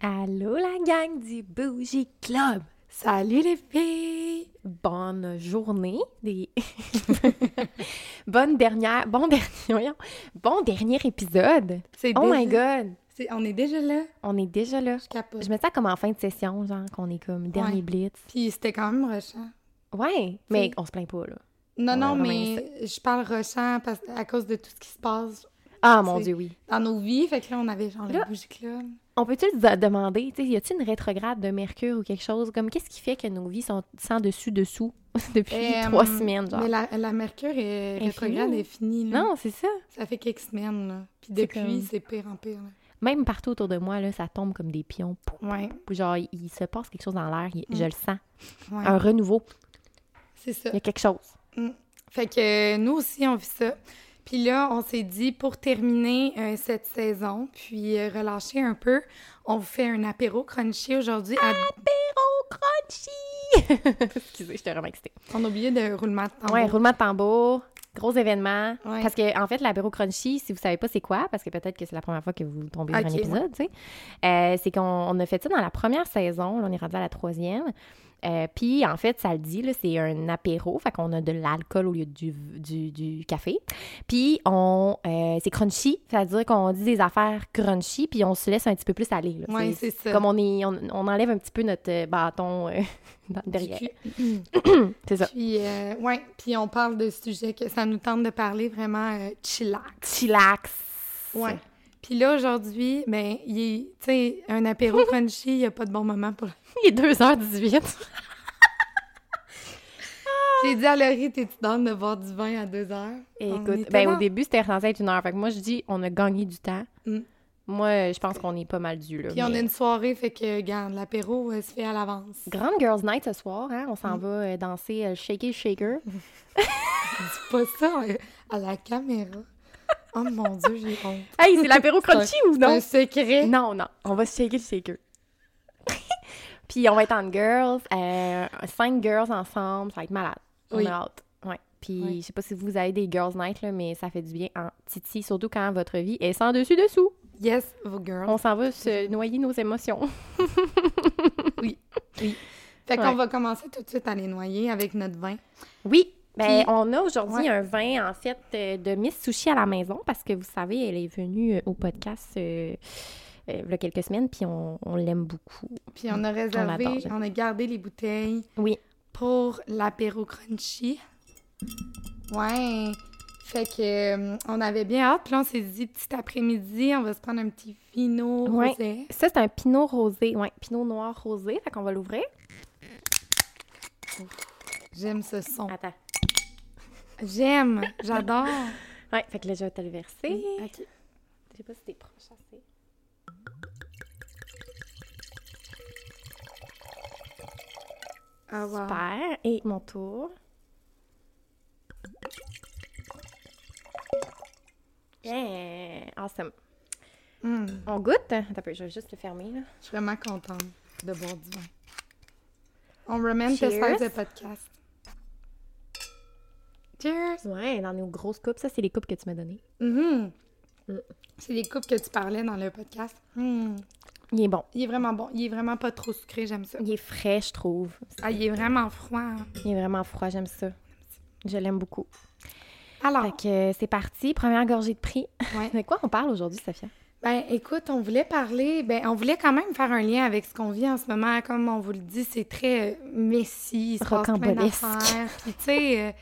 Allô la gang du Bougie Club! Salut les filles! Bonne journée, des... bonne dernière, bon dernier, bon dernier épisode! C'est Oh déjà- my god! c'est- On est déjà là. On est déjà là. Je capote. Je me sens comme en fin de session, genre qu'on est comme dernier Ouais. blitz. Puis c'était quand même rushant. Ouais, mais C'est- on se plaint pas là. Non, On non, mais je parle rushant parce, à cause de tout ce qui se passe Ah mon dieu, oui. dans nos vies. Fait que là, on avait genre le bougie club. On peut-tu se demander, tu sais, y a-t-il une rétrograde de Mercure ou quelque chose? Comme qu'est-ce qui fait que nos vies sont sans dessus dessous depuis Euh, trois semaines, genre? Mais la, la Mercure est rétrograde est finie. Là. Non, c'est ça. Ça fait quelques semaines. Là. Puis C'est depuis, comme- c'est pire en pire. là. Même partout autour de moi, là, ça tombe comme des pions. Ouais, Genre, il, se passe quelque chose dans l'air, je Mm. le sens. ouais. Un renouveau, C'est ça. il y a quelque chose. Fait que euh, nous aussi, on vit ça. Puis là, on s'est dit, pour terminer euh, cette saison, puis euh, relâcher un peu, on vous fait un apéro crunchy aujourd'hui. à- Apéro crunchy! Excusez, j'étais vraiment excitée. On a oublié de roulement de tambour. Ouais, roulement de tambour, gros événement. Ouais. Parce que, en fait, l'apéro crunchy, si vous savez pas c'est quoi, parce que peut-être que c'est la première fois que vous tombez sur un épisode, tu sais, euh, c'est qu'on on a fait ça dans la première saison, là, on est rendu à la troisième. Euh, Puis, en fait, ça le dit, c'est un apéro, fait qu'on a de l'alcool au lieu du, du, du café. Puis, on, euh, c'est crunchy, c'est-à-dire qu'on dit des affaires crunchy, puis on se laisse un petit peu plus aller. Ouais, c'est ça. Comme on, est, on, on enlève un petit peu notre euh, bâton euh, derrière. C'est ça. puis, ouais, puis on parle de sujets que ça nous tente de parler vraiment chillax. Chillax. Ouais. Puis là, aujourd'hui, ben, il est, tu sais, un apéro crunchy, il n'y a pas de bon moment pour... Il est 2h18. J'ai dit à Laurie, t'es-tu down de boire du vin à deux heures? On Écoute, était ben, au dans- début, c'était censé être une heure. Fait que moi, je dis, on a gagné du temps. Mm. Moi, je pense qu'on est pas mal dû, là. Puis on a une soirée, fait que, regarde, l'apéro euh, se fait à l'avance. Grande Girls Night ce soir, hein? On s'en Mm. va euh, danser euh, Shaky Shaker. Dis pas ça euh, à la caméra. Oh mon Dieu, j'ai honte. Hey, c'est l'apéro crunchy ou C'est non? un secret. Non, non. On va se shaker le shaker. Puis on va être en girls, euh, cinq girls ensemble, ça va être malade. On Oui. a hâte. Ouais. Puis Ouais. je sais pas si vous avez des girls night, là, mais ça fait du bien en titi, surtout quand votre vie est sans dessus-dessous. Yes, vos girls. On s'en va se noyer nos émotions. Fait qu'on Ouais. va commencer tout de suite à les noyer avec notre vin. Oui, ben, Puis- on a aujourd'hui Ouais. un vin, en fait, euh, de Miss Sushi à la maison, parce que vous savez, elle est venue euh, au podcast euh, euh, il y a quelques semaines, puis on, on l'aime beaucoup. Puis on a réservé, on, j'aime. a gardé les bouteilles Oui. pour l'apéro crunchy. Ouais. Fait que euh, on avait bien hâte. Puis là, on s'est dit, petit après-midi, on va se prendre un petit vino Ouais. rosé. Ça, c'est un pinot rosé, ouais, pinot noir rosé, fait qu'on va l'ouvrir. J'aime ce son. Attends. J'aime, j'adore. Ouais, fait que là, je vais te le verser. Ok. Je sais pas si t'es proche assez. Ah, wow. Super. Et mon tour. Yeah! Awesome. Mm, On goûte? Attends je vais juste le fermer, là. je suis vraiment contente de boire du vin. On. 16 de podcast. Cheers! Ouais, dans nos grosses coupes. Ça, c'est les coupes que tu m'as données. Mhm. Mm. C'est les coupes que tu parlais dans le podcast. Mm. Il est bon. Il est vraiment bon. Il est vraiment pas trop sucré, j'aime ça. Il est frais, je trouve. Ah, il est vraiment froid. hein. Il est vraiment froid, j'aime ça. Je l'aime beaucoup. Alors, Fait que euh, c'est parti. Première gorgée de prix. ouais. De quoi on parle aujourd'hui, Sophia? ben écoute, on voulait parler, ben on voulait quand même faire un lien avec ce qu'on vit en ce moment. Comme on vous le dit, c'est très euh, messy, il se passe plein Rocambolesque. d'affaires. Puis tu sais, euh,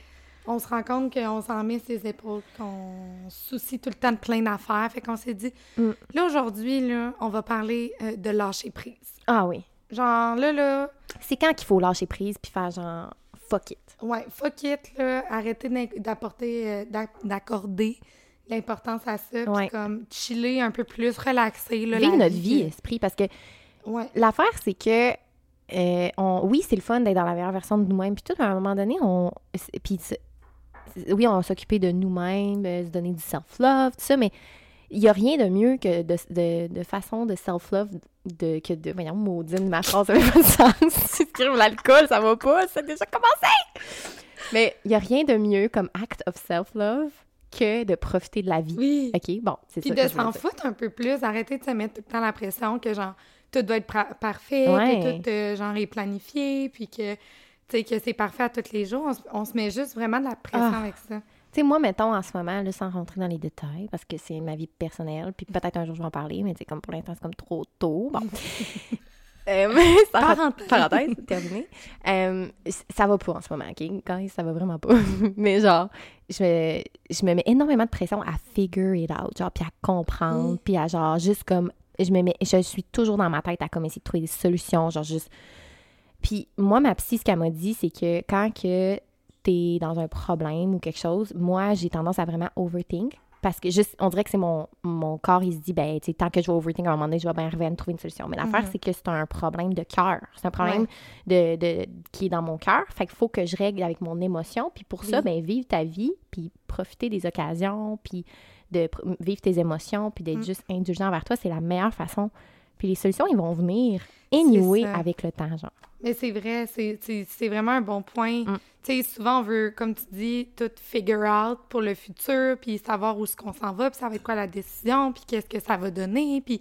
on se rend compte qu'on s'en met ses épaules, qu'on soucie tout le temps de plein d'affaires. Fait qu'on s'est dit, Mm. là aujourd'hui, là, on va parler euh, de lâcher prise. Ah oui. Genre là, là, C'est quand qu'il faut lâcher prise puis faire genre fuck it. Ouais, fuck it, là, arrêter d'apporter, euh, d'ac- d'accorder l'importance à ça, puis Ouais. comme chiller un peu plus, relaxer, là, Vivre notre vie, esprit, parce que Ouais, l'affaire, c'est que euh, on, oui, c'est le fun d'être dans la meilleure version de nous-mêmes, puis tout, à un moment donné, on. Puis, oui, on va s'occuper de nous-mêmes, euh, se donner du self-love, tout ça, mais il n'y a rien de mieux que de, de, de façon de self-love de, que de. Voyons, maudine, ma phrase, ça fait pas de sens. Si tu l'alcool, ça va pas, ça a déjà commencé! Mais il n'y a rien de mieux comme act of self-love que de profiter de la vie. oui. OK, bon, c'est Puis ça. de je voulais s'en foutre un peu plus, arrêter de se mettre tout le temps la pression que genre, tout doit être parfait, Ouais. que tout, euh, genre, est planifié, puis que, sais, que c'est parfait à tous les jours. On, se- on se met juste vraiment de la pression Ah. avec ça. Tu sais, moi, mettons, en ce moment, là, sans rentrer dans les détails, parce que c'est ma vie personnelle, puis peut-être un jour je vais en parler, mais tu sais, comme pour l'instant, c'est comme trop tôt. Bon. Euh, sans Parenthèse. Parenthèse, terminé. Euh, c- ça va pas en ce moment, OK? Quand ça va vraiment pas. mais genre, je me, je me mets énormément de pression à figure it out, genre, puis à comprendre, Oui. puis à genre, juste comme, je me mets, je suis toujours dans ma tête à comme essayer de trouver des solutions, genre, juste. Puis moi, ma psy, ce qu'elle m'a dit, c'est que quand que t'es dans un problème ou quelque chose, moi, j'ai tendance à vraiment overthink. Parce que juste, on dirait que c'est mon, mon corps, il se dit, ben, tu sais, tant que je vais overthink, à un moment donné, je vais bien arriver à me trouver une solution. Mais l'affaire, Mhm. c'est que c'est un problème de cœur. C'est un problème de, de, qui est dans mon cœur. Fait qu'il faut que je règle avec mon émotion. Puis pour ça, ben, vivre ta vie, puis profiter des occasions, puis de vivre tes émotions, puis d'être Mm. juste indulgent envers toi, c'est la meilleure façon. Puis les solutions, ils vont venir anyway avec le temps, genre. Mais c'est vrai, c'est- vraiment un bon point. Mm. Tu sais, souvent, on veut, comme tu dis, tout figure out pour le futur, puis savoir où est-ce qu'on s'en va, puis ça va être quoi la décision, puis qu'est-ce que ça va donner, puis...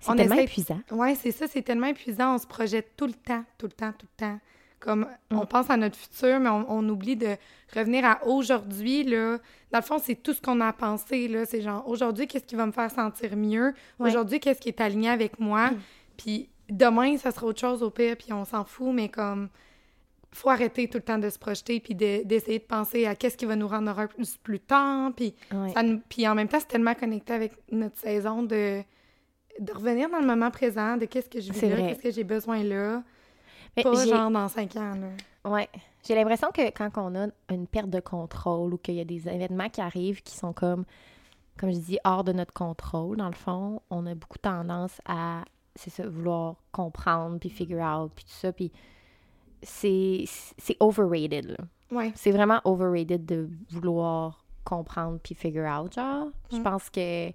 C'est tellement essaie- épuisant. Ouais, c'est ça, c'est tellement épuisant, on se projette tout le temps, tout le temps, tout le temps. Comme, on Mm. pense à notre futur, mais on, on oublie de revenir à aujourd'hui, là. Dans le fond, c'est tout ce qu'on a pensé, là. C'est genre, aujourd'hui, qu'est-ce qui va me faire sentir mieux? Ouais. Aujourd'hui, qu'est-ce qui est aligné avec moi? Mm. Puis demain, ça sera autre chose au pire, puis on s'en fout, mais comme faut arrêter tout le temps de se projeter puis de- d'essayer de, penser à qu'est-ce qui va nous rendre heureux plus, plus tard puis Ouais. ça nous- puis en même temps c'est tellement connecté avec notre saison de de revenir dans le moment présent de qu'est-ce que je vis là qu'est-ce que j'ai besoin là Mais pas genre dans cinq ans là Ouais. J'ai l'impression que quand on a une perte de contrôle ou qu'il y a des événements qui arrivent qui sont comme, comme je dis, hors de notre contrôle, dans le fond, on a beaucoup tendance à, c'est ça, vouloir comprendre, puis figure out, puis tout ça, puis c'est c'est overrated, là. ouais C'est vraiment overrated de vouloir comprendre puis figure out, genre. Je Mm. pense que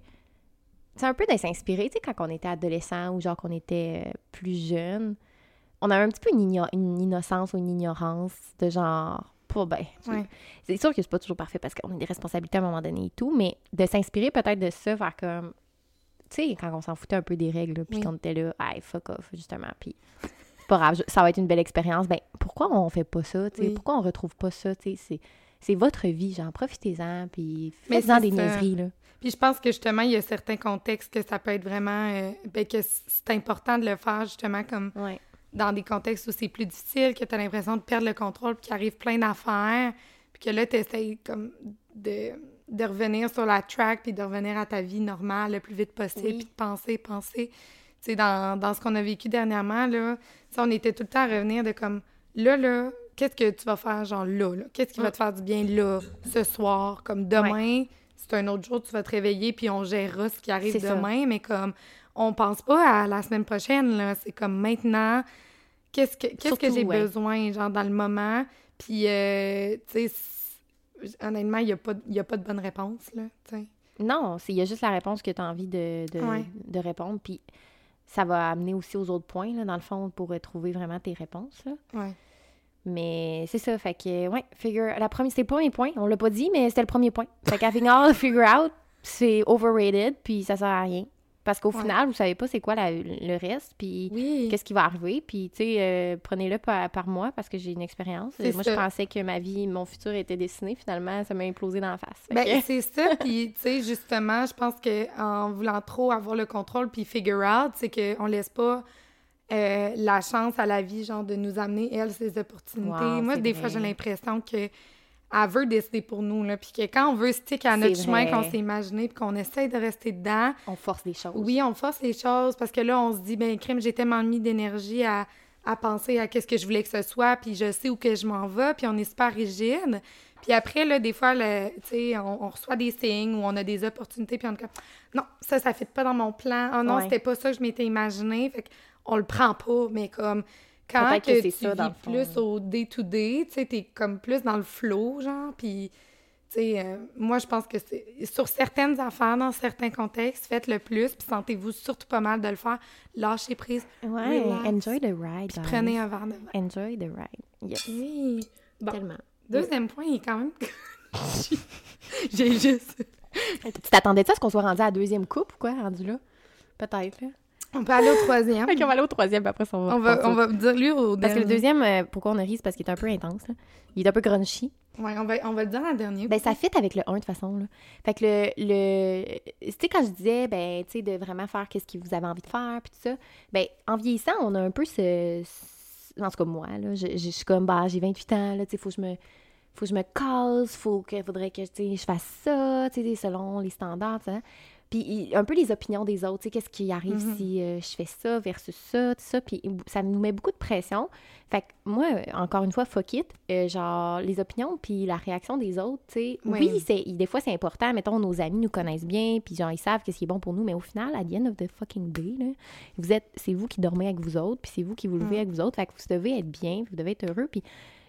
c'est un peu de s'inspirer, tu sais, quand on était adolescent ou genre qu'on était plus jeune, on avait un petit peu une, igno- une innocence ou une ignorance de genre, pas ben. Ouais. C'est sûr que c'est pas toujours parfait parce qu'on a des responsabilités à un moment donné et tout, mais de s'inspirer peut-être de ça, faire comme, tu sais, quand on s'en foutait un peu des règles, puis Oui. qu'on était là, hey, fuck off, justement, puis c'est pas grave, ça va être une belle expérience. Ben, pourquoi on fait pas ça, tu sais? Oui. Pourquoi on retrouve pas ça, tu sais? C'est, c'est votre vie, genre, profitez-en, puis faites-en des niaiseries, là. puis je pense que justement il y a certains contextes que ça peut être vraiment euh, ben, que c'est important de le faire justement comme Ouais. Dans des contextes où c'est plus difficile, que tu as l'impression de perdre le contrôle, puis qu'il arrive plein d'affaires, puis que là, tu essayes comme de, de revenir sur la track, puis de revenir à ta vie normale le plus vite possible, Oui. puis de penser, penser. Tu sais, dans, dans ce qu'on a vécu dernièrement, là, sais, on était tout le temps à revenir de comme, là, là, qu'est-ce que tu vas faire, genre là, là? Qu'est-ce qui va te faire du bien là, ce soir? Comme demain, c'est un autre jour, tu vas te réveiller, puis on gérera ce qui arrive ça. demain, mais comme, on pense pas à la semaine prochaine, là. C'est comme maintenant, qu'est-ce que, qu'est-ce que j'ai ouais. besoin, genre, dans le moment? Puis, euh, tu sais, honnêtement, il n'y a, pas- il y a pas de bonne réponse, là. Non, c'est- il y a juste la réponse que tu as envie de, de, Ouais. de répondre, puis ça va amener aussi aux autres points, là, dans le fond, pour euh, trouver vraiment tes réponses, là. Ouais. Mais c'est ça, fait que, ouais, figure... La première, c'était le premier point, on l'a pas dit, mais c'était le premier point. Fait qu'à figure out, c'est overrated, puis ça sert à rien. Parce qu'au Ouais. final, vous savez pas c'est quoi la- le reste, puis Oui. qu'est-ce qui va arriver. Puis, tu sais, euh, prenez-le par, par moi parce que j'ai une expérience. C'est Moi, ça. je pensais que ma vie, mon futur était dessiné. Finalement, ça m'a implosé dans la face. Ben, c'est ça, puis tu sais, justement, je pense que en voulant trop avoir le contrôle puis figure out, c'est qu'on laisse pas euh, la chance à la vie, genre, de nous amener, elle, ses opportunités. Wow, Moi, des vrai. fois, j'ai l'impression que elle veut décider pour nous, là, puis que quand on veut stick à notre chemin qu'on s'est imaginé puis qu'on essaie de rester dedans, on force des choses. oui, on force les choses parce que là, on se dit, ben, crime, j'ai tellement mis d'énergie à, à penser à qu'est-ce que je voulais que ce soit, puis je sais où que je m'en vais, puis on est super rigide. Puis après, là, des fois, le- tu sais, on, on reçoit des signes ou on a des opportunités, puis on est comme, non, ça, ça fait pas dans mon plan. Oh non, Ouais. c'était pas ça que je m'étais imaginé. Fait qu'on le prend pas, mais comme, quand que, tu ça, vis plus au day-to-day, tu sais, t'es comme plus dans le flow, genre, puis... Tu sais, euh, moi, je pense que c'est sur certaines affaires, dans certains contextes, faites le plus, puis sentez-vous surtout pas mal de le faire. Lâchez prise, Ouais, Relax. enjoy the ride. puis prenez un verre de vin. Enjoy the ride. Yes. Oui. Bon, Tellement. deuxième point, il est quand même... J'ai juste... Tu t'attendais-tu à ce qu'on soit rendu à la deuxième coupe ou quoi, rendu là? Peut-être, là. On peut aller au troisième. On va aller au troisième, puis après ça, on va. On va, on va dire lui au Parce que le deuxième, euh, pourquoi on a ri, c'est parce qu'il est un peu intense. là. Il est un peu grunchy. Ouais, on va, on va le dire en dernier. Ben, ça fit avec le 1 de toute façon. Là. Fait que le. le... Tu sais, quand je disais, ben, tu sais, de vraiment faire qu'est-ce que vous avez envie de faire, puis tout ça, ben, en vieillissant, on a un peu ce. ce- En tout cas, moi, là, je, je- je suis comme, bah, j'ai 28 ans, là, tu sais, faut que je me. Faut que je me casse, faut que, faudrait que tu sais, je fasse ça, tu sais, selon les standards. Puis un peu les opinions des autres, qu'est-ce qui arrive Mhm. si euh, je fais ça versus ça, tout ça. Puis ça nous met beaucoup de pression. Fait que moi, euh, encore une fois, fuck it. euh, genre, les opinions puis la réaction des autres, tu sais. Oui. Des fois, c'est important. Mettons, nos amis nous connaissent bien, puis genre, ils savent qu'est-ce qui est bon pour nous. Mais au final, à the end of the fucking day, là, vous êtes, c'est vous qui dormez avec vous autres, puis c'est vous qui vous levez Mm. avec vous autres. Fait que vous devez être bien, vous devez être heureux. Puis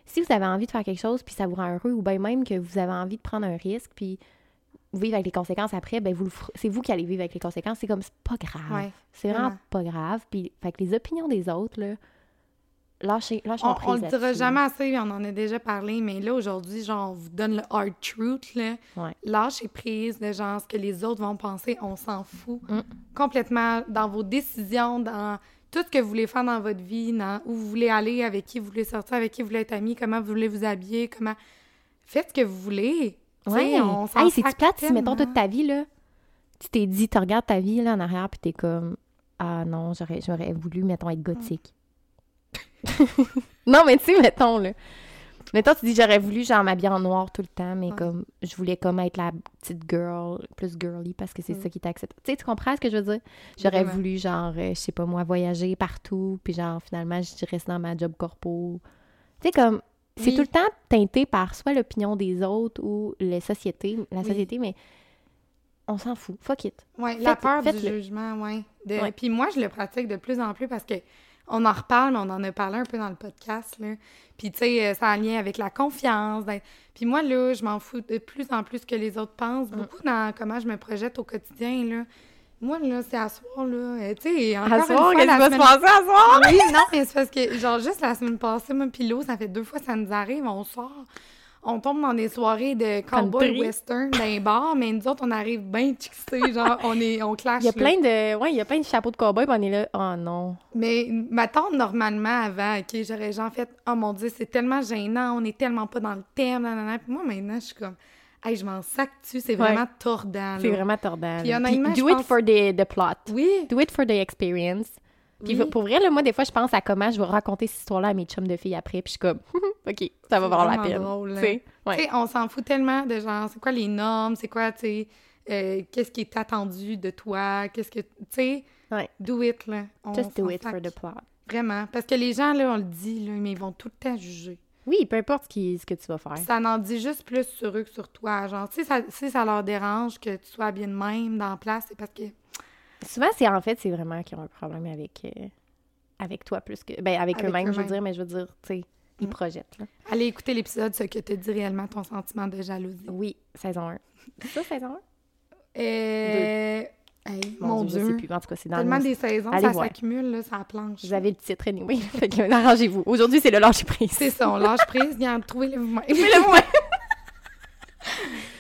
si vous avez envie de faire quelque chose, puis ça vous rend heureux, ou bien même que vous avez envie de prendre un risque, puis vivre avec les conséquences après, ben vous c'est vous qui allez vivre avec les conséquences. C'est comme, c'est pas grave. Ouais, c'est vraiment pas grave. Puis, fait que les opinions des autres, là, lâchez, lâchez On, on le dira jamais assez, on en a déjà parlé, mais là, aujourd'hui, genre, on vous donne le hard truth, là. Ouais. Lâchez prise de genre ce que les autres vont penser, on s'en fout. Mm. Complètement dans vos décisions, dans tout ce que vous voulez faire dans votre vie, dans où vous voulez aller, avec qui vous voulez sortir, avec qui vous voulez être amis, comment vous voulez vous habiller, comment... Faites ce que vous voulez. Ouais. on Hey, c'est-tu plate si, mettons, toute ta vie, là, tu t'es dit, tu regardes ta vie, là, en arrière, puis t'es comme, ah non, j'aurais, j'aurais voulu, mettons, être gothique. non, mais tu sais, mettons, là. Mettons, tu dis, j'aurais voulu, genre, m'habiller en noir tout le temps, mais Ouais. comme, je voulais comme être la petite girl, plus girly, parce que c'est Mm. ça qui t'accepte. Tu sais, tu comprends ce que je veux dire? J'aurais voulu, genre, euh, je sais pas moi, voyager partout, puis genre, finalement, je reste dans ma job corpo. Tu sais, comme, c'est Oui. tout le temps teinté par soit l'opinion des autres ou les sociétés, la Oui. société, mais on s'en fout. Fuck it. Ouais, la peur du jugement. Ouais. Puis moi, je le pratique de plus en plus parce que on en reparle, mais on en a parlé un peu dans le podcast, là. Puis, tu sais, euh, ça a un lien avec la confiance. d'être- Puis moi, là, je m'en fous de plus en plus que les autres pensent. Mm. Beaucoup dans comment je me projette au quotidien, là. Moi, là, c'est à soir, là. Tu sais, encore À une soir, fois, qu'est-ce qui va se passer à soir? oui, non, mais c'est parce que, genre, juste la semaine passée, moi, puis Lo, ça fait deux fois que ça nous arrive, on sort, on tombe dans des soirées de cowboy western dans les bars, mais nous autres, on arrive bien chixés, genre, on est, on clash. Il y a là. plein de. Ouais, il y a plein de chapeaux de cowboy, puis on est là. Oh non. Mais ma tante, normalement, avant, OK, j'aurais genre fait « Oh mon Dieu, c'est tellement gênant, on est tellement pas dans le thème, nanana. » Puis moi, maintenant, je suis comme « Hey, je m'en sac dessus, c'est Ouais. vraiment tordant, C'est vraiment tordant. Puis honnêtement, Puis do it pense- for the, the plot. Oui, Do it for the experience. Puis oui. pour vrai, là, moi, des fois, je pense à comment je vais raconter cette histoire-là à mes chums de filles après, puis je suis comme, OK, ça va valoir la peine. drôle, hein. ouais. On s'en fout tellement de genre, c'est quoi les normes, c'est quoi, tu sais, euh, qu'est-ce qui est attendu de toi, qu'est-ce que, tu sais, Ouais. do it, là. On Just do it for sac. the plot. Vraiment. Parce que les gens, là, on le dit, là, mais ils vont tout le temps juger. Oui, peu importe ce, qui- ce que tu vas faire. Ça en dit juste plus sur eux que sur toi. Genre, si ça, si ça leur dérange que tu sois bien de même dans la place, c'est parce que. Souvent, c'est en fait, c'est vraiment qu'ils ont un problème avec, euh, avec toi plus que. Ben, avec, Avec eux-mêmes, je veux dire, mais je veux dire, tu sais, ils Mm. projettent. Là. Allez écouter l'épisode, ce que te dit réellement ton sentiment de jalousie. Oui, saison 1. C'est ça, saison 1? Euh... Hey, mon, je sais Dieu. plus. En tout cas, c'est dans Tellement le... des saisons, Allez ça s'accumule, là, ça planche. Vous avez le titre, anyway. fait que arrangez-vous. Aujourd'hui, c'est le lâcher prise. C'est ça, on lâche prise, bien trouvez-le vous-même. le moins.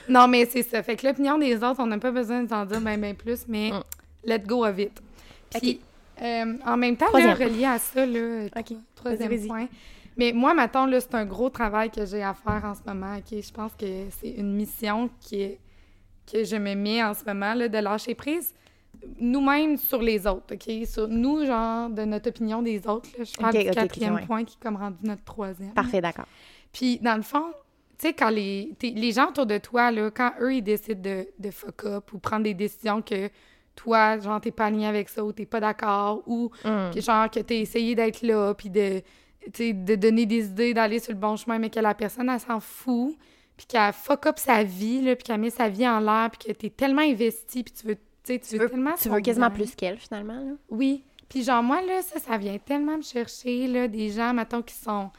non, mais c'est ça. Fait que l'opinion des autres, on n'a pas besoin d'en dire bien, bien plus, mais Mm. let go of it. Puis, euh, en même temps, là, relié à ça, là, troisième Vas-y, vas-y. point. Mais moi, maintenant, là, c'est un gros travail que j'ai à faire en ce moment. OK? Je pense que c'est une mission qui est, que je me mets en ce moment, là, de lâcher prise nous-mêmes sur les autres, OK? Sur nous, genre, de notre opinion des autres. Là. Je parle OK, du OK, OK, quatrième point qui est comme rendu notre troisième. Parfait, d'accord. Puis, dans le fond, tu sais, quand les, les gens autour de toi, là, quand eux, ils décident de, de fuck up ou prendre des décisions que toi, genre, t'es pas aligné avec ça ou t'es pas d'accord ou Mm. que, genre, que t'as essayé d'être là puis de, de donner des idées, d'aller sur le bon chemin, mais que la personne, elle s'en fout puis qu'elle fuck up sa vie, là, puis qu'elle met sa vie en l'air puis que t'es tellement investi puis tu veux, tu sais, tu veux tellement tu veux quasiment bien. plus qu'elle, finalement. Là. Oui. Puis genre, moi, là, ça, ça vient tellement me chercher, là, des gens, mettons, qui sont...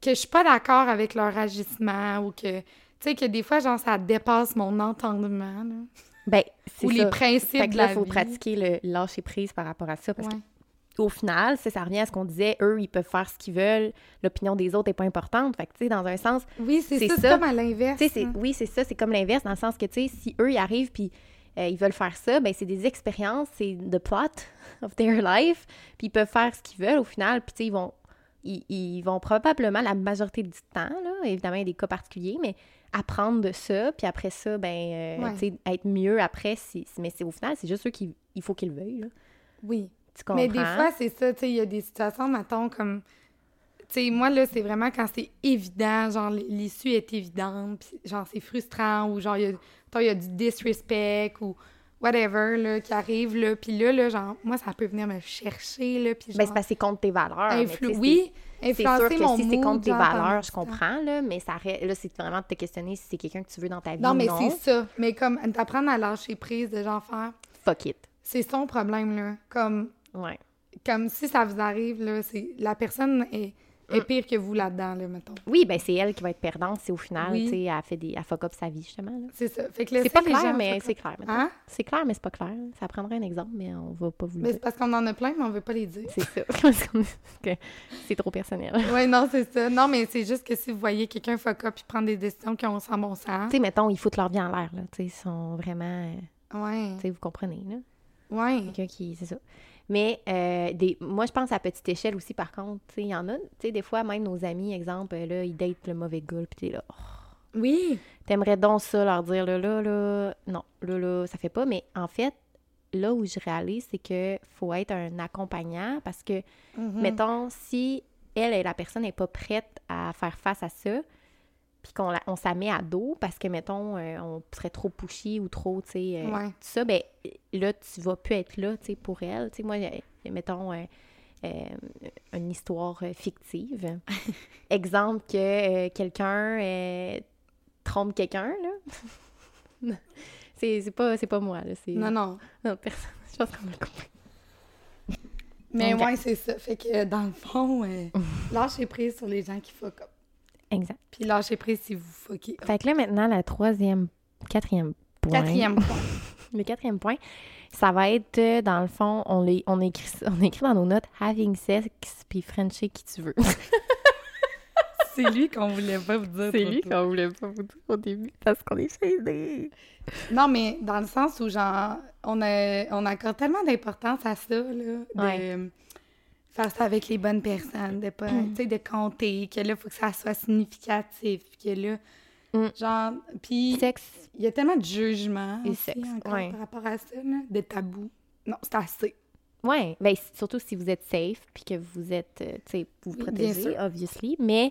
que je suis pas d'accord avec leur agissement ou que... Tu sais, que des fois, genre, ça dépasse mon entendement, là. Ben, c'est Ou ça. les principes Fait que de là, la il faut vie. pratiquer le lâcher prise par rapport à ça. Parce Ouais. Qu'au final, ça, ça revient à ce qu'on disait, eux, ils peuvent faire ce qu'ils veulent, l'opinion des autres n'est pas importante. Fait que, tu sais, dans un sens, Oui, c'est ça, comme à l'inverse. hein. oui, c'est ça, c'est comme l'inverse, dans le sens que, tu sais, si eux, ils arrivent, puis euh, ils veulent faire ça, ben c'est des expériences, c'est the plot of their life, puis ils peuvent faire ce qu'ils veulent au final, puis tu sais, ils vont, ils, ils vont probablement, la majorité du temps, là, évidemment, il y a des cas particuliers, mais apprendre de ça, puis après ça, ben, euh, Ouais. tu sais, être mieux après, si, mais c'est au final, c'est juste eux qui, il faut qu'ils le veuillent, là. Oui. Tu comprends? Mais des fois, c'est ça, tu sais, il y a des situations, mettons, comme... Tu sais, moi, là, c'est vraiment quand c'est évident, genre, l'issue est évidente, puis genre, c'est frustrant, ou genre, il y y a du disrespect, ou whatever, là, qui arrive, là, puis là, là, genre, moi, ça peut venir me chercher, là, puis genre... Ben, c'est parce que c'est contre tes valeurs. influ- oui, C'est sûr que mon si c'est contre tes valeurs, je comprends, là, mais ça reste- là, c'est vraiment de te questionner si c'est quelqu'un que tu veux dans ta vie Non, mais c'est ça. Mais comme, d'apprendre à lâcher prise, de genre faire... Fuck it. C'est son problème, là. Comme, Ouais. comme si ça vous arrive, là, c'est... La personne est, est Mm. pire que vous là-dedans, là, mettons. Oui, ben c'est elle qui va être perdante si au final, Oui. tu sais, elle fait des... elle fuck up sa vie, justement. là. C'est ça. Fait que C'est pas clair, mais c'est clair. Hein? C'est clair, mais c'est pas clair. Ça prendrait un exemple, mais on va pas vous le Mais c'est dire. parce qu'on en a plein, mais on veut pas les dire. C'est ça. Parce qu'on- que c'est trop personnel. ouais, non, c'est ça. Non, mais c'est juste que si vous voyez quelqu'un fuck up puis prendre des décisions qui ont sans bon sens. Tu sais, mettons, ils foutent leur vie en l'air, là. Tu sais, ils sont vraiment... euh, Ouais. Tu sais, vous comprenez, là. Ouais. Quelqu'un qui... C'est ça. Mais euh, des... moi, je pense à petite échelle aussi, par contre. Il y en a... Tu sais, des fois, même nos amis, exemple, euh, là, ils datent le mauvais gars, puis t'es là... oh, Oui. T'aimerais donc ça, leur dire, là, là, là... Non, là, là, ça fait pas. Mais en fait, là où je réalise, c'est que faut être un accompagnant parce que Mhm. Mettons, si elle et la personne n'est pas prête à faire face à ça, puis qu'on on s'en met à dos parce que, mettons, euh, on serait trop pushy ou trop, tu sais, euh, Ouais. tout ça, ben là, tu vas plus être là, tu sais, pour elle. Tu sais, moi, mettons, euh, une histoire fictive. Exemple que quelqu'un trompe quelqu'un, là. c'est pas, c'est pas moi, là. C'est Non, non. non, personne. Je pense qu'on a compris. Mais ouais, c'est ça. Fait que dans le fond, lâchez prise sur les gens qui fuck up. Exact. Puis lâchez prise si vous. Fait que là, maintenant, la troisième, quatrième point. Quatrième point. Le quatrième point, ça va être, euh, dans le fond, on, les, on, écrit, on écrit dans nos notes having sex puis Frencher qui tu veux. c'est lui qu'on voulait pas vous dire. trop tôt. qu'on voulait pas vous dire au début parce qu'on est gênés. Non, mais dans le sens où, genre, on, a, on accorde tellement d'importance à ça, là, de Ouais. Faire ça avec les bonnes personnes, de pas, tu sais, de compter, que là, il faut que ça soit significatif, que là, Mm. genre, puis il y a tellement de jugements Et aussi sexe, encore ouais. par rapport à ça, là, de tabous. Non, c'est assez. ouais, ben, surtout si vous êtes safe puis que vous êtes, euh, tu sais, vous Oui, protégez, obviously, mais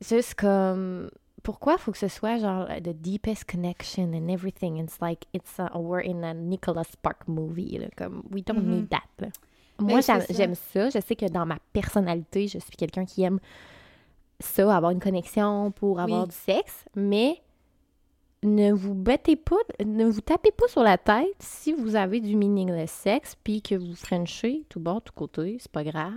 juste comme, pourquoi faut que ce soit genre the deepest connection and everything? It's like, it's a, we're in a Nicholas Spark movie, là, comme, we don't Mhm. need that, là. Ben, Moi, j'aime ça. ça. Je sais que dans ma personnalité, je suis quelqu'un qui aime ça, avoir une connexion pour avoir Oui. du sexe, mais ne vous battez pas, ne vous tapez pas sur la tête si vous avez du meaningless sexe puis que vous frenchez tout bord, tout côté. C'est pas grave.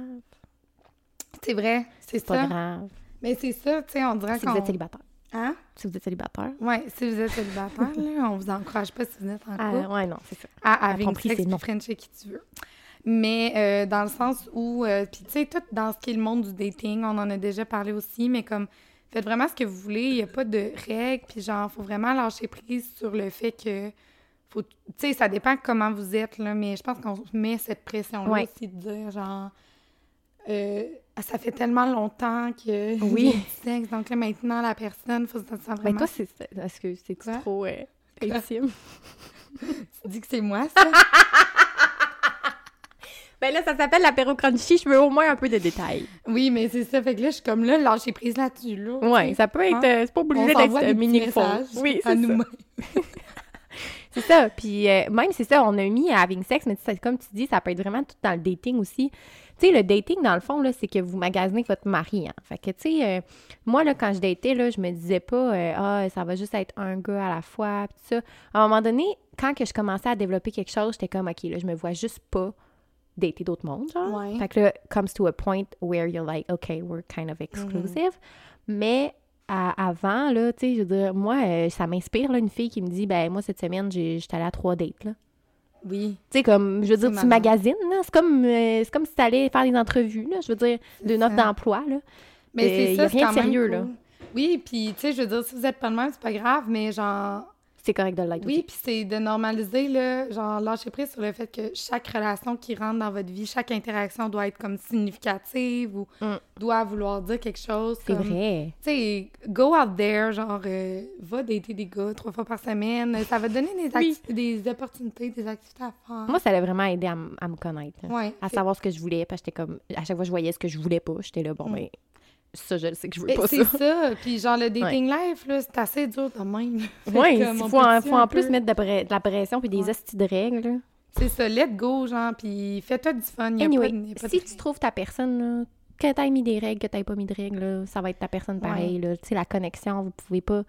C'est vrai, c'est C'est pas ça. grave. Mais c'est ça, tu sais, on dirait Si qu'on... vous êtes célibataire. Hein? Si vous êtes célibataire. Ouais, si vous êtes célibataire, là, on vous encourage pas si vous êtes en couple. Ah, ouais, non, c'est ça. à avec compris, c'est non. Frencher qui tu veux. Mais euh, dans le sens où, euh, puis tu sais, tout dans ce qui est le monde du dating, on en a déjà parlé aussi, mais comme, faites vraiment ce que vous voulez, il n'y a pas de règles, puis genre, faut vraiment lâcher prise sur le fait que, faut, tu sais, ça dépend comment vous êtes, là, mais je pense qu'on met cette pression-là Ouais. aussi de dire, genre, euh, ça fait tellement longtemps que Oui. du sexe, donc là, maintenant, la personne, faut se sentir Ben, vraiment... toi, c'est. Est-ce que c'est trop euh, intime? Tu dis que c'est moi, ça? Ben là, ça s'appelle l'apéro crunchy. Je veux au moins un peu de détails. Oui, mais c'est ça. Fait que là, je suis comme là, lâcher prise là-dessus, là. Ouais, ça peut être. Hein? euh, c'est pas obligé d'être euh, meaningful. Oui, à c'est ça. nous-mêmes. C'est ça. Puis euh, même, c'est ça, on a mis à having sex, mais comme tu dis, ça peut être vraiment tout dans le dating aussi. Tu sais, le dating, dans le fond, là, c'est que vous magasinez votre mari. Hein. Fait que, tu sais, euh, moi, là, quand je datais, là, je me disais pas, euh, ah, ça va juste être un gars à la fois, pis tout ça. À un moment donné, quand que je commençais à développer quelque chose, j'étais comme, OK, là, je me vois juste pas dater d'autres mondes, genre. Ouais. Fait que là, comes to a point where you're like, OK, we're kind of exclusive. Mais à- avant, là, tu sais, je veux dire, moi, euh, ça m'inspire, là, une fille qui me dit, ben, moi, cette semaine, j'étais allée à trois dates, là. Oui. Tu sais, comme, je veux dire, C'est tu marrant. magasines, là. C'est comme, euh, c'est comme si tu allais faire des entrevues, là. Je veux dire, d'une offre d'emploi, là. Mais Euh, c'est y ça, a c'est rien quand de même sérieux, cool. là. Oui, puis tu sais, je veux dire, si vous êtes pas de même, c'est pas grave, mais genre, c'est correct de l'être Oui, puis c'est de normaliser, là, genre, lâcher prise sur le fait que chaque relation qui rentre dans votre vie, chaque interaction doit être comme significative ou Mm. doit vouloir dire quelque chose. C'est vrai. Tu sais, go out there, genre, euh, va dater des gars trois fois par semaine. Ça va te donner des, Oui. des opportunités, des activités à faire. Moi, ça l'a vraiment aidé à, me connaître. là. ouais. À savoir ce que je voulais. Parce que j'étais comme. À chaque fois que je voyais ce que je voulais pas, j'étais là, bon, Mm. ben. Ça, je le sais que je veux pas C'est ça. ça. Puis genre, le dating life, là, c'est assez dur de même. Oui, il faut, en, faut en plus mettre de, la pre- de la pression puis des Ouais. hosties de règles. C'est ça, let go, genre, puis fais-toi du fun. Y a Anyway, pas de- y a pas de si tu trouves ta personne, là, que t'aies mis des règles, que t'aies pas mis de règles, là, ça va être ta personne pareil. Tu sais, la connexion, vous pouvez pas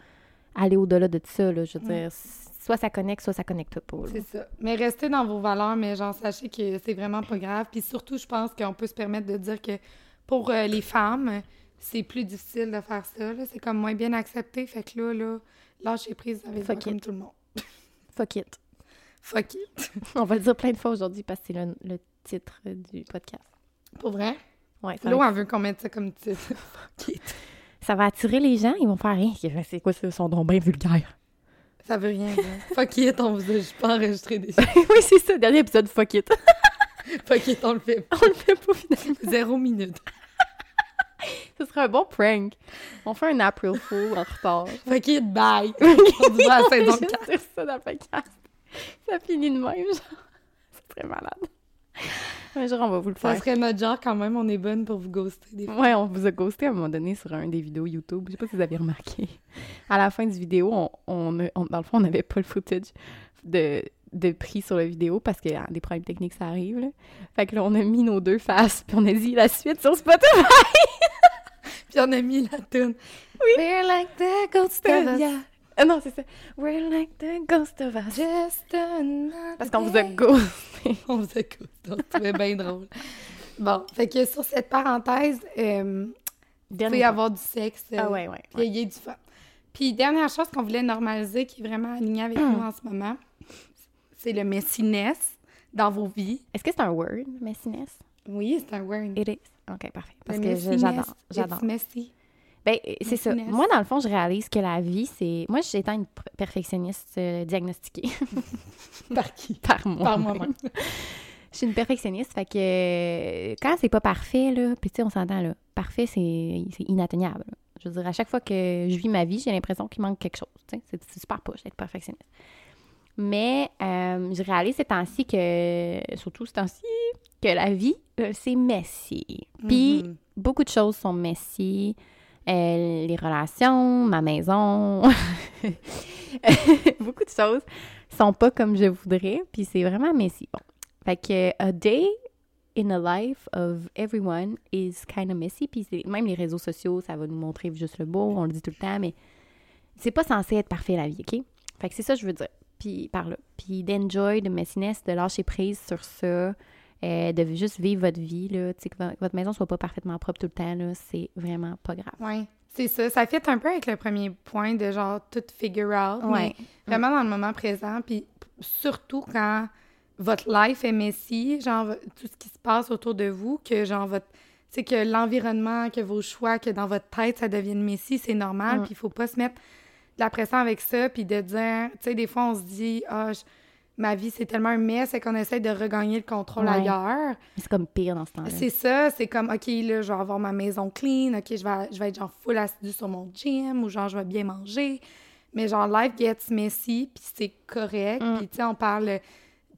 aller au-delà de ça. Là, je veux dire, soit ça connecte, soit ça connecte pas. là. C'est ça. Mais restez dans vos valeurs, mais genre, sachez que c'est vraiment pas grave. Puis surtout, je pense qu'on peut se permettre de dire que pour euh, les femmes, c'est plus difficile de faire ça. là. C'est comme moins bien accepté. Fait que là, là, lâchez prise avec Fuck comme it. tout le monde. Fuck it. Fuck it. On va le dire plein de fois aujourd'hui parce que c'est le, le titre du podcast. Pour vrai? Ouais, ça, L'eau, va, elle veut qu'on mette ça comme titre. Fuck it. ça va attirer les gens, ils vont faire rien. C'est quoi ça, son bien vulgaire. Ça veut rien dire. Fuck it, on vous a juste pas enregistré des oui, c'est ça, dernier épisode, fuck it. Fuck it, on le fait. On le fait pas finalement. Zéro minute. Ce serait un bon prank. On fait un April Fool en retard. Fuck it, bye. on se voit à saison Juste 4. dire ça dans le podcast. Ça finit de même, genre. C'est très malade. Un jour, on va vous le Ça faire. serait notre genre quand même, on est bonne pour vous ghoster des fois. Ouais, on vous a ghosté à un moment donné sur un des vidéos YouTube. Je sais pas si vous avez remarqué. À la fin du vidéo, on, on- dans le fond, on n'avait pas le footage de, de pris sur la vidéo parce que ah, des problèmes techniques, ça arrive. Là. Fait que là, on a mis nos deux faces puis on a dit la suite sur Spotify. Puis on a mis la tune. Oui. We're like the ghost of us. Yeah. Ah non, c'est ça. We're like the ghost of us. Just another Parce qu'on vous a ghosté. On vous a ghosté. Trouvait bien drôle. Bon, fait que sur cette parenthèse, euh, vous pouvez avoir du sexe. euh, Ah ouais, ouais. puis ayez du fun. Puis dernière chose qu'on voulait normaliser, qui est vraiment alignée avec nous en ce moment, c'est le messiness dans vos vies. Est-ce que c'est un word, messiness? Oui, c'est un word. It is. OK, parfait. Parce Le que j'adore. J'adore. Messy. Ben, c'est ça. Moi, dans le fond, je réalise que la vie, c'est. Moi, j'étais une perfectionniste euh, diagnostiquée Par qui? par moi. Par moi-même. Je suis une perfectionniste, fait que euh, quand c'est pas parfait, là, puis tu sais, on s'entend, là, parfait, c'est inatteignable. là. Je veux dire, à chaque fois que je vis ma vie, j'ai l'impression qu'il manque quelque chose. c'est super poche d'être perfectionniste. Mais euh, je réalise ces temps-ci que, surtout ces temps-ci, que la vie, euh, c'est messy. Puis Mhm. beaucoup de choses sont messy. Euh, les relations, ma maison, beaucoup de choses sont pas comme je voudrais, puis c'est vraiment messy. Bon. Fait que a day in the life of everyone is kind of messy, puis même les réseaux sociaux, ça va nous montrer juste le beau, on le dit tout le temps, mais c'est pas censé être parfait la vie, OK? Fait que c'est ça que je veux dire. Puis par là. Puis d'enjoy, de messiness, de lâcher prise sur ça, euh, de juste vivre votre vie, là, tu sais, que vo- votre maison soit pas parfaitement propre tout le temps, là, c'est vraiment pas grave. Oui, c'est ça. Ça fait un peu avec le premier point de genre tout figure out. Ouais. Mais vraiment dans le moment présent. Puis surtout quand votre life est messy, genre tout ce qui se passe autour de vous, que genre votre. C'est que l'environnement, que vos choix, que dans votre tête, ça devienne messy, c'est normal. Mm. Puis il faut pas se mettre de la pression avec ça, puis de dire. Tu sais, des fois, on se dit, ah, je- ma vie, c'est tellement un mess, c'est qu'on essaie de regagner le contrôle Ouais. ailleurs. C'est comme pire dans ce temps-là. C'est ça, c'est comme, OK, là, je vais avoir ma maison clean, OK, je vais, je vais être genre full assidue sur mon gym, ou genre, je vais bien manger. Mais genre, life gets messy, puis c'est correct. Mm. Puis, tu sais, on parle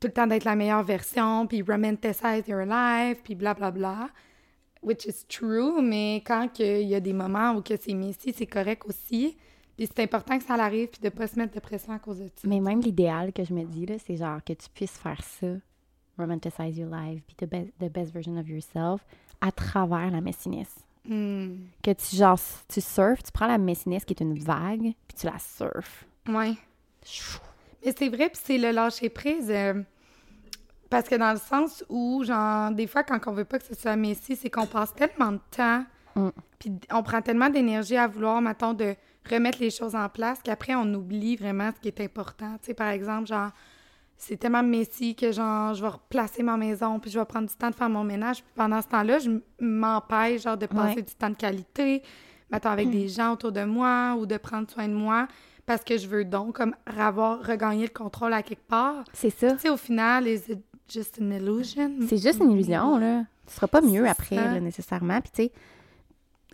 tout le temps d'être la meilleure version, puis romanticize your life, puis blablabla. Which is true, mais quand il y a des moments où que c'est messy, c'est correct aussi. Puis c'est important que ça arrive, puis de pas se mettre de pression à cause de ça. Mais même l'idéal que je me dis, là, c'est genre que tu puisses faire ça, romanticize your life, be the best, the best version of yourself, à travers la messiness. Hmm. Que tu, genre, tu surfes, tu prends la messiness qui est une vague, puis tu la surfes. Ouais. Chou. Mais c'est vrai, puis c'est le lâcher prise. euh, parce que dans le sens où, genre, des fois, quand on veut pas que ce soit Messi, c'est qu'on passe tellement de temps, Mm. puis on prend tellement d'énergie à vouloir, mettons, de remettre les choses en place, qu'après, on oublie vraiment ce qui est important. Tu sais, par exemple, genre, c'est tellement Messi que, genre, je vais replacer ma maison, puis je vais prendre du temps de faire mon ménage. Puis pendant ce temps-là, je m'empêche, genre, de passer Ouais. du temps de qualité, mettons, avec des gens autour de moi, ou de prendre soin de moi, parce que je veux donc comme avoir regagné le contrôle à quelque part. C'est ça. Tu sais, au final, is it just an illusion? C'est juste une illusion, là. Tu seras pas mieux après, là, nécessairement. Puis, tu sais,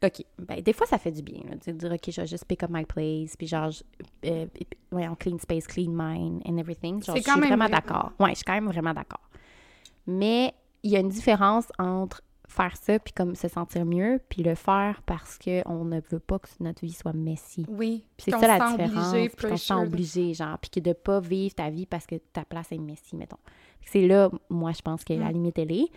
OK, ben, des fois, ça fait du bien, là, de dire, OK, je vais juste pick up my place, puis genre, euh, ouais, on clean space, clean mind, and everything. Genre, je suis même vraiment vrai. d'accord. Ouais, je suis quand même vraiment d'accord. Mais il y a une différence entre faire ça, puis comme se sentir mieux, puis le faire parce qu'on ne veut pas que notre vie soit messy. Oui. C'est ça la différence. obligé, puis qu'on se sent obligé, genre, puis que de pas vivre ta vie parce que ta place est messy, mettons. C'est là, moi, je pense que la Mm. limite, elle est.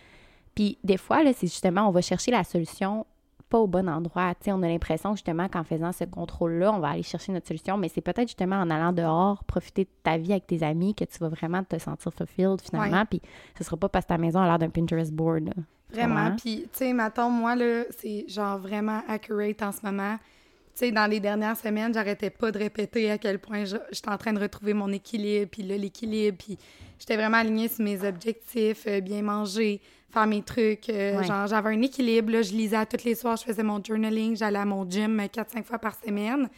Puis des fois, là, c'est justement, on va chercher la solution pas au bon endroit. On a l'impression justement qu'en faisant ce contrôle-là, on va aller chercher notre solution, mais c'est peut-être justement en allant dehors, profiter de ta vie avec tes amis que tu vas vraiment te sentir fulfilled finalement, puis ce sera pas parce que ta maison a l'air d'un Pinterest board. là. Vraiment. Puis, tu sais, mettons, moi, là, c'est genre vraiment accurate en ce moment. Tu sais, dans les dernières semaines, j'arrêtais pas de répéter à quel point je- j'étais en train de retrouver mon équilibre, puis là, l'équilibre, puis j'étais vraiment alignée sur mes objectifs, euh, bien manger, faire mes trucs. euh, Ouais. Genre, j'avais un équilibre, là, je lisais à tous les soirs, je faisais mon journaling, j'allais à mon gym 4-5 fois par semaine.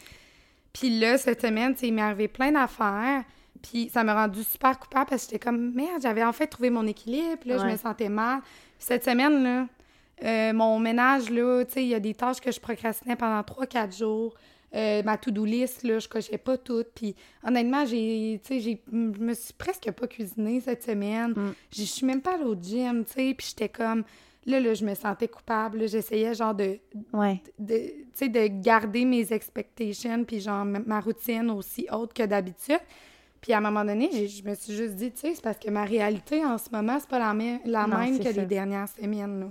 Puis là, cette semaine, il m'est arrivé plein d'affaires. Puis ça m'a rendu super coupable parce que j'étais comme, merde, j'avais en fait trouvé mon équilibre. Je me sentais mal. Puis cette semaine, là, euh, mon ménage, là, tu sais, il y a des tâches que je procrastinais pendant 3-4 jours. Euh, ma to-do list, là, je cochais pas toutes. Puis honnêtement, j'ai, tu sais, j'ai- je me suis presque pas cuisinée cette semaine. Mm. Je suis même pas allée au gym, tu sais. Puis j'étais comme, là, là, je me sentais coupable. J'essayais, genre, de, Ouais. de, tu sais, de garder mes expectations, puis genre ma, routine aussi haute que d'habitude. Puis à un moment donné, je me suis juste dit, tu sais, c'est parce que ma réalité en ce moment, c'est pas la, même la Non, même que ça. les dernières semaines. là.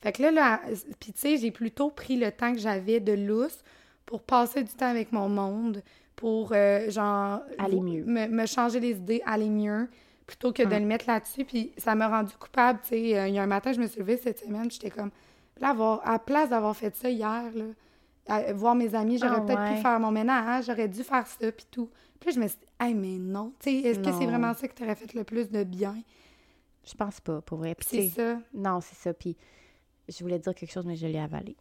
Fait que là, là puis tu sais, j'ai plutôt pris le temps que j'avais de lousse pour passer du temps avec mon monde, pour, euh, genre... Aller mieux. Me, me changer les idées, aller mieux, plutôt que de Hum. le mettre là-dessus. Puis ça m'a rendu coupable, tu sais. Euh, il y a un matin, je me suis levée cette semaine, j'étais comme... Là, avoir, à la place d'avoir fait ça hier, là, à- voir mes amis, j'aurais Ah, peut-être ouais. pu faire mon ménage, j'aurais dû faire ça, puis tout. Puis là, je me suis dit, hey, mais non. Tu sais, est-ce que c'est vraiment ça qui t'aurait fait le plus de bien? Je pense pas, pour vrai. C'est ça. Non, c'est ça. Puis je voulais dire quelque chose, mais je l'ai avalé.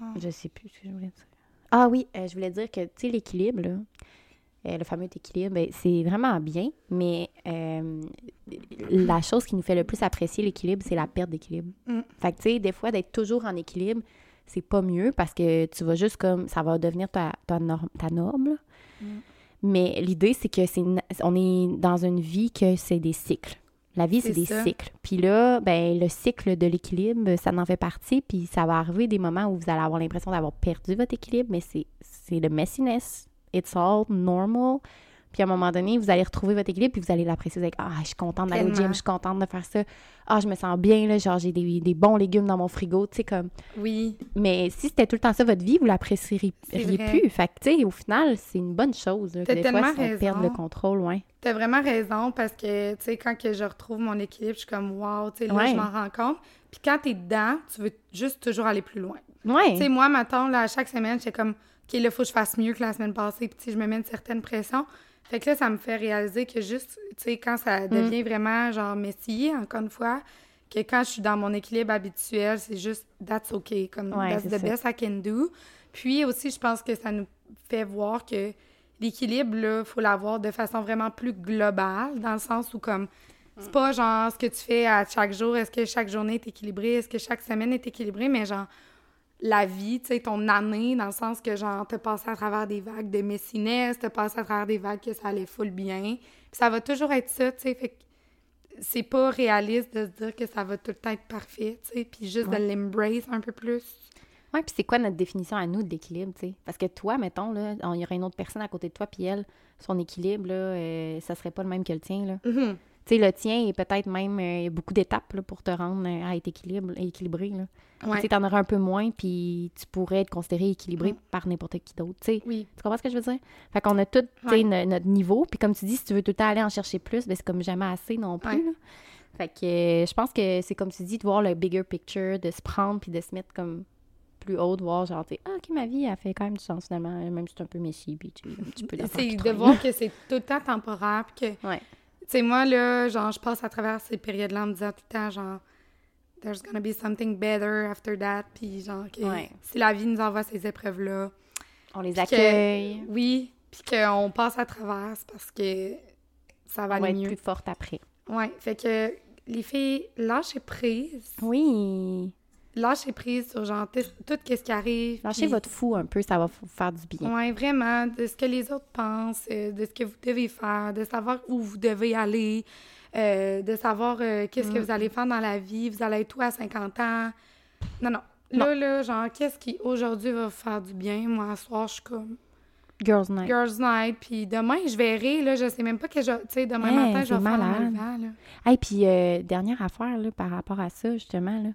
Ah. Je sais plus ce que je voulais dire. Ah oui, euh, je voulais dire que, tu sais, l'équilibre, là, euh, le fameux équilibre, ben, c'est vraiment bien, mais euh, la chose qui nous fait le plus apprécier l'équilibre, c'est la perte d'équilibre. Mm. Fait que, tu sais, des fois, d'être toujours en équilibre, c'est pas mieux parce que tu vas juste comme, ça va devenir ta, ta, norme, ta norme, là. Mm. Mais l'idée, c'est que c'est on est dans une vie que c'est des cycles. La vie, c'est des ça. cycles. Puis là, ben, le cycle de l'équilibre, ça en fait partie. Puis ça va arriver des moments où vous allez avoir l'impression d'avoir perdu votre équilibre, mais c'est c'est le messiness. It's all normal. Puis à un moment donné, vous allez retrouver votre équilibre, puis vous allez l'apprécier. Vous allez ah, je suis contente d'aller au gym, je suis contente de faire ça. Ah, je me sens bien, là, genre j'ai des, des bons légumes dans mon frigo, tu sais, comme... Oui. Mais si c'était tout le temps ça, votre vie, vous l'apprécieriez plus. Fait que, tu sais, au final, c'est une bonne chose. là, que des fois, tellement si on perd raison. le contrôle, ouais. T'as vraiment raison parce que, tu sais, quand que je retrouve mon équilibre, je suis comme, wow, tu sais, là, Ouais. je m'en rends compte. Puis quand t'es dedans, tu veux juste toujours aller plus loin. Ouais. Tu sais, moi, maintenant, là, à chaque semaine, j'étais comme, OK, là, faut que je fasse mieux que la semaine passée. Puis, je me mets une certaine pression. Fait que là, ça me fait réaliser que juste, tu sais, quand Mm. ça devient vraiment, genre, messy, encore une fois, que quand je suis dans mon équilibre habituel, c'est juste, that's OK. Comme, Ouais, that's the ça. best I can do. Puis aussi, je pense que ça nous fait voir que l'équilibre, là, faut l'avoir de façon vraiment plus globale, dans le sens où, comme, c'est pas genre ce que tu fais à chaque jour, est-ce que chaque journée est équilibrée, est-ce que chaque semaine est équilibrée, mais genre, la vie, tu sais, ton année, dans le sens que, genre, t'as passé à travers des vagues de messiness, t'as passé à travers des vagues que ça allait full bien. Puis ça va toujours être ça, tu sais, fait que c'est pas réaliste de se dire que ça va tout le temps être parfait, tu sais, puis juste Ouais. de l'embrace un peu plus. Ouais, puis c'est quoi notre définition à nous d'équilibre, tu sais? Parce que toi, mettons, là, il y aurait une autre personne à côté de toi, puis elle, son équilibre, là, euh, ça serait pas le même que le tien, là. Mhm. Tu sais, le tien est peut-être même euh, beaucoup d'étapes pour te rendre euh, à être équilibre, équilibré, là. Tu Ouais. t'en aurais un peu moins, puis tu pourrais être considéré équilibré Mm. par n'importe qui d'autre, tu sais. Oui. Tu comprends ce que je veux dire? Fait qu'on a tout, Ouais. no- notre niveau, puis comme tu dis, si tu veux tout le temps aller en chercher plus, ben c'est comme jamais assez non plus, Ouais. là. Fait que euh, je pense que c'est comme tu dis, de voir le bigger picture, de se prendre puis de se mettre comme plus haut, de voir genre, tu ah, ok, ma vie, elle fait quand même du sens finalement, même si c'est un peu messy, puis tu un petit peu d'affaires C'est de voir que c'est tout le temps temporaire, puis que sais, moi, là, genre, je passe à travers ces périodes-là en me disant tout le temps, genre, there's gonna be something better after that. Puis, genre, que Ouais. si la vie nous envoie ces épreuves-là, On les que- accueille. oui. puis qu'on passe à travers, parce que ça va On va aller être mieux. plus forte après. Ouais, fait que les filles, lâchez prise. Oui. Lâchez prise sur genre tout ce qui arrive. Lâchez puis- votre fou un peu, ça va vous faire du bien. Ouais, vraiment, de ce que les autres pensent, euh, de ce que vous devez faire, de savoir où vous devez aller, euh, de savoir euh, qu'est-ce Mm. que vous allez faire dans la vie, vous allez être où à 50 ans. Non, non. Là, là, genre, qu'est-ce qui aujourd'hui va vous faire du bien? Moi, à soir, je suis comme Girls Night. Girls Night, puis demain, je verrai, là, je sais même pas que je. Tu sais, demain Hey, matin, je vais faire malade. là. Hey, puis euh, dernière affaire là, par rapport à ça, justement, là,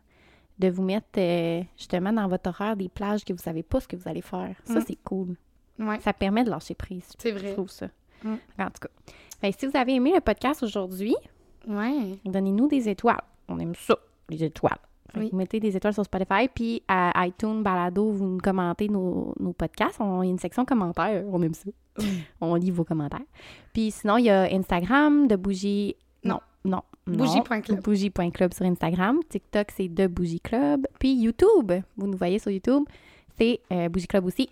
de vous mettre euh, justement dans votre horaire des plages que vous savez pas ce que vous allez faire. Ça, Mm. c'est cool. Ouais, Ça permet de lâcher prise. c'est Je vrai. trouve ça. Mm. En tout cas. Fait que si vous avez aimé le podcast aujourd'hui, Ouais. donnez-nous des étoiles. On aime ça, les étoiles. Oui. Vous mettez des étoiles sur Spotify, puis à iTunes, Balado, vous nous commentez nos, nos podcasts. On, il y a une section commentaires, on aime ça. On lit vos commentaires. Puis sinon, il y a Instagram de Bougie... Non, non. Bougie.club. Bougie.club sur Instagram. TikTok, c'est de Bougie Club. Puis YouTube, vous nous voyez sur YouTube, c'est euh, Bougie Club aussi.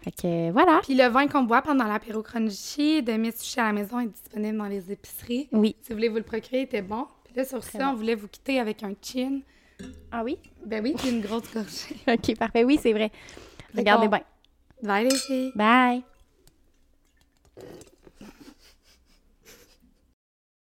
Fait que voilà. Puis le vin qu'on boit pendant l'apéro crunchy de Miss Sushi à la maison est disponible dans les épiceries. Oui. Si vous voulez vous le procurer, il était bon. Puis là, sur ça, bon. on voulait vous quitter avec un chin. Ah oui? Ben oui, puis une grosse gorgée. OK, parfait. Oui, c'est vrai. Regardez bien. Bye les filles! Bye!